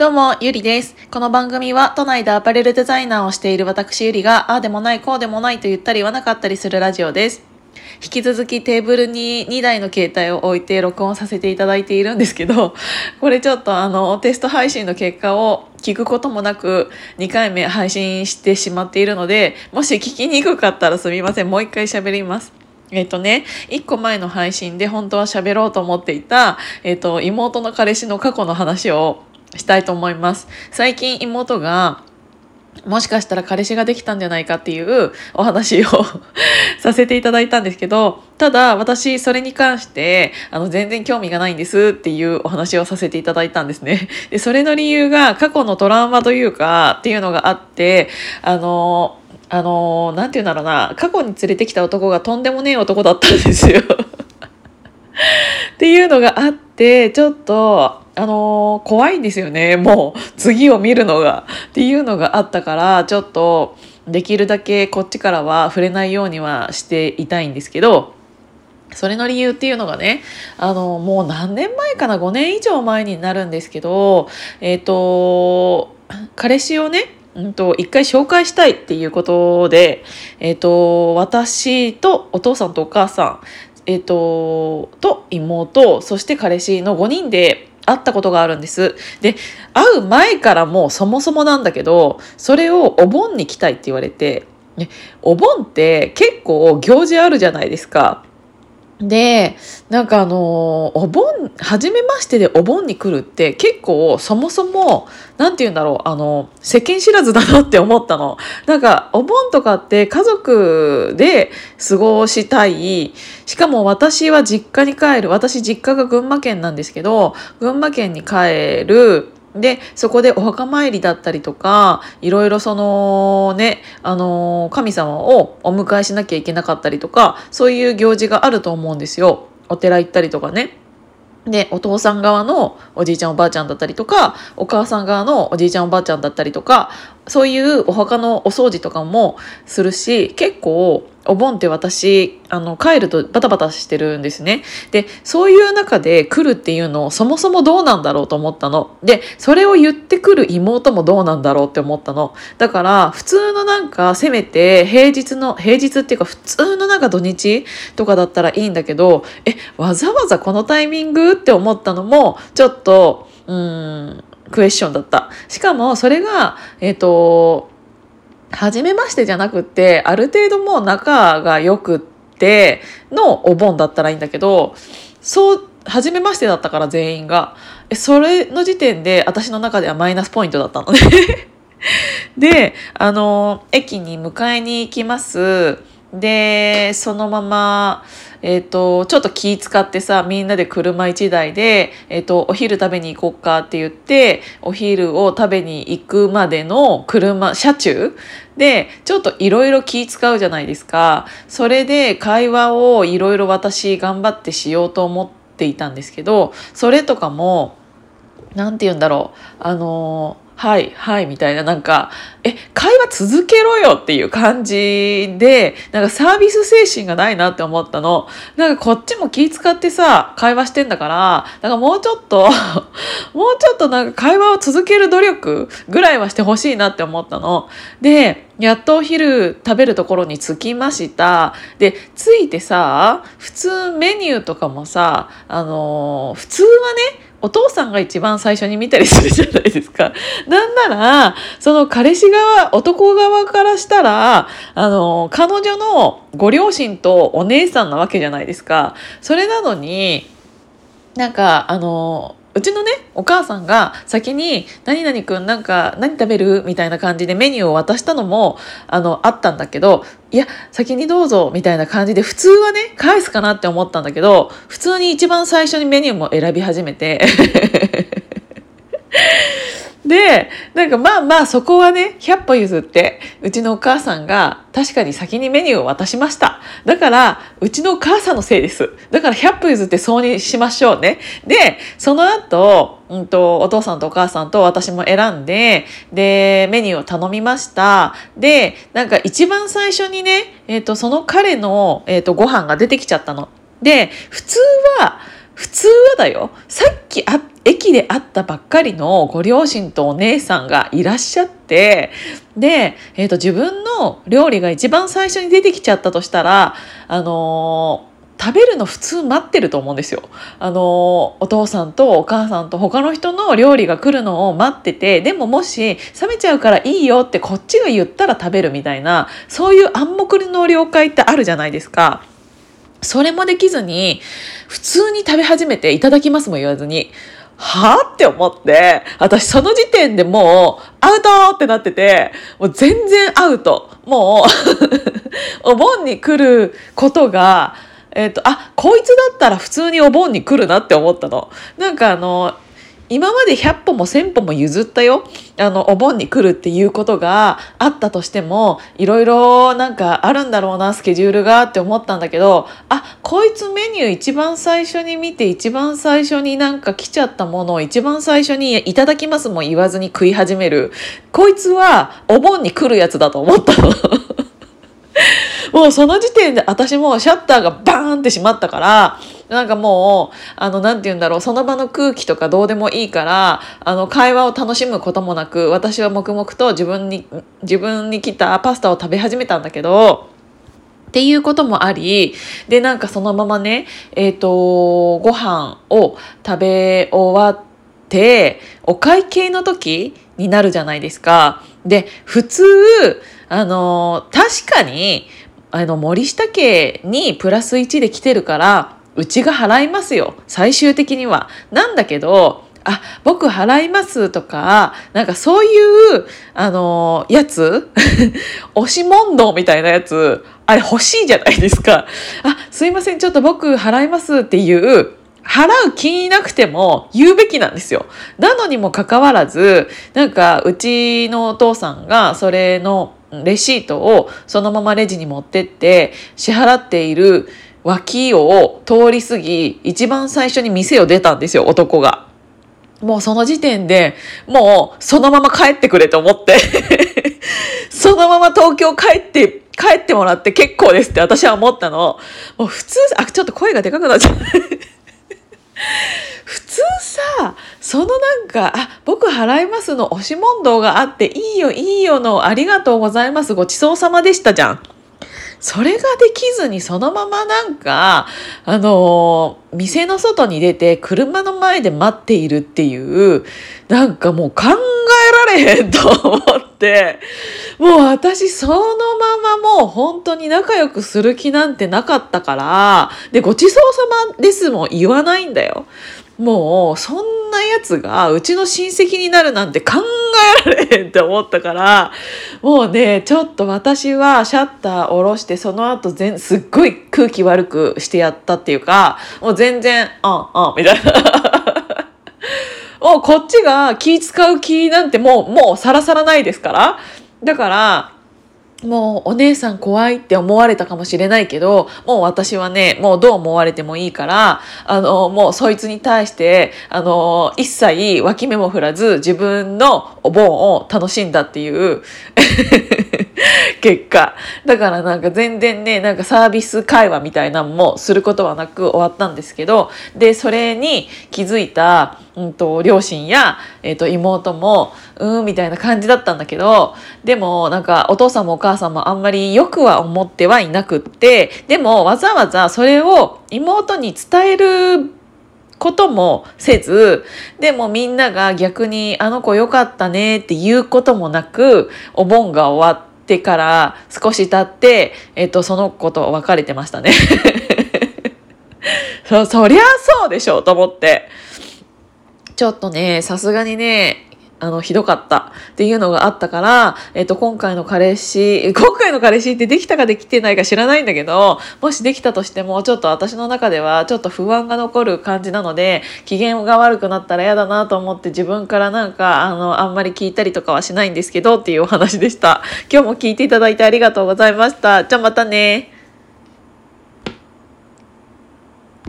どうも、ゆりです。この番組は都内でアパレルデザイナーをしている私ゆりが、ああでもない、こうでもないと言ったり言わなかったりするラジオです。引き続きテーブルに2台の携帯を置いて録音させていただいているんですけど、これちょっとあの、テスト配信の結果を聞くこともなく2回目配信してしまっているので、もし聞きにくかったらすみません。もう一回喋ります。えっとね、一個前の配信で本当は喋ろうと思っていた、えっと、妹の彼氏の過去の話をしたいと思います。最近妹が、もしかしたら彼氏ができたんじゃないかっていうお話を させていただいたんですけど、ただ私それに関してあの全然興味がないんですっていうお話をさせていただいたんですね。で、それの理由が過去のトラウマというかっていうのがあって、あの、あの、なんて言うんだろうな、過去に連れてきた男がとんでもねえ男だったんですよ。っていうのがあって、ちょっと、あのー怖いんですよね。もう、次を見るのが。っていうのがあったから、ちょっと、できるだけこっちからは触れないようにはしていたいんですけど、それの理由っていうのがね、あの、もう何年前かな、5年以上前になるんですけど、えっ、と、彼氏をね、うんと、一回紹介したいっていうことで、えっ、と、私とお父さんとお母さん、えっ、と、と妹、そして彼氏の5人で会ったことがあるんです。で、会う前からもそもそもなんだけど、それをお盆に来たいって言われて、ねお盆って結構行事あるじゃないですか。で、なんかあのお盆、初めましてでお盆に来るって結構そもそも、なんて言うんだろう、あの、世間知らずだなって思ったの。なんかお盆とかって家族で過ごしたい。しかも私は実家に帰る。私実家が群馬県なんですけど、群馬県に帰る。で、そこでお墓参りだったりとか、いろいろそのね、あの、神様をお迎えしなきゃいけなかったりとか、そういう行事があると思うんですよ。お寺行ったりとかね。で、お父さん側のおじいちゃんおばあちゃんだったりとか、お母さん側のおじいちゃんおばあちゃんだったりとか、そういうお墓のお掃除とかもするし、結構お盆って私、あの、帰るとバタバタしてるんですね。で、そういう中で来るっていうのをそもそもどうなんだろうと思ったの。で、それを言ってくる妹もどうなんだろうって思ったの。だから、普通のなんか、せめて平日の、平日っていうか普通のなんか土日とかだったらいいんだけど、え、わざわざこのタイミングって思ったのも、ちょっと、うん、クエスチョンだった。しかも、それが、えっ、と、初めましてじゃなくって、ある程度もう仲が良くってのお盆だったらいいんだけど、そう、初めましてだったから全員が。え、それの時点で私の中ではマイナスポイントだったのね。で、あの、駅に迎えに行きます。で、そのまま、えっ、と、ちょっと気使ってさ、みんなで車一台で、えっ、と、お昼食べに行こうかって言って、お昼を食べに行くまでの車、車中で、ちょっといろいろ気使うじゃないですか。それで会話をいろいろ私頑張ってしようと思っていたんですけど、それとかも、なんて言うんだろう。あのーはい、はい、みたいな、なんか、え、会話続けろよっていう感じで、なんかサービス精神がないなって思ったの。なんかこっちも気使ってさ、会話してんだから、なんかもうちょっと、もうちょっとなんか会話を続ける努力ぐらいはしてほしいなって思ったの。で、やっとお昼食べるところに着きました。で、着いてさ、普通メニューとかもさ、あのー普通はね、お父さんが一番最初に見たりするじゃないですか。なんなら、その彼氏側、男側からしたら、あの、彼女のご両親とお姉さんなわけじゃないですか。それなのに、なんか、あの、うちのね、お母さんが先に、何々くんなんか何食べるみたいな感じでメニューを渡したのも、あの、あったんだけど、いや、先にどうぞみたいな感じで、普通はね、返すかなって思ったんだけど、普通に一番最初にメニューも選び始めて、で、なんかまあまあそこはね、100歩譲って、うちのお母さんが確かに先にメニューを渡しました。だから、うちのお母さんのせいです。だから100歩譲ってそうにしましょうね。で、その後、うんと、お父さんとお母さんと私も選んで、で、メニューを頼みました。で、なんか一番最初にね、えっ、と、その彼の、えっ、と、ご飯が出てきちゃったの。で、普通は、普通はだよさっきあ駅で会ったばっかりのご両親とお姉さんがいらっしゃってで、えーと、自分の料理が一番最初に出てきちゃったとしたらあのー食べるの普通待ってると思うんですよ。あのお父さんとお母さんと他の人の料理が来るのを待っててでももし冷めちゃうからいいよってこっちが言ったら食べるみたいなそういう暗黙の了解ってあるじゃないですか。それもできずに普通に食べ始めていただきますも言わずにはって思って、私その時点でもうアウトってなってて、もう全然アウト。もう お盆に来ることが、えっ、ー、と、あ、こいつだったら普通にお盆に来るなって思ったの。なんかあの、今まで100歩も1000歩も譲ったよ。あの、お盆に来るっていうことがあったとしても、いろいろなんかあるんだろうな、スケジュールがって思ったんだけど、あ、こいつメニュー一番最初に見て、一番最初になんか来ちゃったものを一番最初にいただきますも言わずに食い始める。こいつはお盆に来るやつだと思ったの。もうその時点で私もシャッターがバーンって閉まったから、なんかもう、あの、なんて言うんだろう、その場の空気とかどうでもいいから、あの、会話を楽しむこともなく、私は黙々と自分に、自分に来たパスタを食べ始めたんだけど、っていうこともあり、で、なんかそのままね、えっ、ー、と、ご飯を食べ終わって、お会計の時になるじゃないですか。で、普通、あの、確かに、あの、森下家にプラス1で来てるから、うちが払いますよ。最終的には。なんだけど、あ、僕払いますとか、なんかそういう、あの、やつ？押し問答みたいなやつ、あれ欲しいじゃないですか。あ、すいません、ちょっと僕払いますっていう、払う気なくても言うべきなんですよ。なのにもかかわらず、なんかうちのお父さんがそれのレシートをそのままレジに持ってって支払っている脇を通り過ぎ一番最初に店を出たんですよ男が。もうその時点でもうそのまま帰ってくれと思って そのまま東京帰って帰ってもらって結構ですって私は思ったの。もう普通あちょっと声がでかくなっちゃう 普通さそのなんか「あ僕払います」の押し問答があって「いいよいいよ」の「ありがとうございますごちそうさまでした」じゃん。それができずにそのままなんか、あのー、店の外に出て車の前で待っているっていう、なんかもう考えられへんと思って、もう私そのままもう本当に仲良くする気なんてなかったから、で、ごちそうさまですも言わないんだよ。もうそんなやつがうちの親戚になるなんて考えられへんって思ったからもうねちょっと私はシャッター下ろしてその後全すっごい空気悪くしてやったっていうかもう全然「あんあん」みたいな。もうこっちが気使う気なんてもうもうさらさらないですからだからもうお姉さん怖いって思われたかもしれないけど、もう私はね、もうどう思われてもいいから、あの、もうそいつに対して、あの、一切脇目も振らず自分のお盆を楽しんだっていう結果。だからなんか全然ね、なんかサービス会話みたいなのもすることはなく終わったんですけど、で、それに気づいた、うんと、両親や、えっ、ー、と、妹も、うん、みたいな感じだったんだけど、でも、なんか、お父さんもお母さんもあんまりよくは思ってはいなくって、でも、わざわざそれを妹に伝えることもせず、でもみんなが逆にあの子良かったねっていうこともなく、お盆が終わってから少し経って、えっと、その子と別れてましたね。そ、そりゃそうでしょうと思って。ちょっとね、さすがにね、あの、ひどかったっていうのがあったから、えっと、今回の彼氏、今回の彼氏ってできたかできてないか知らないんだけど、もしできたとしても、ちょっと私の中ではちょっと不安が残る感じなので、機嫌が悪くなったら嫌だなと思って自分からなんか、あの、あんまり聞いたりとかはしないんですけどっていうお話でした。今日も聞いていただいてありがとうございました。じゃあまたね。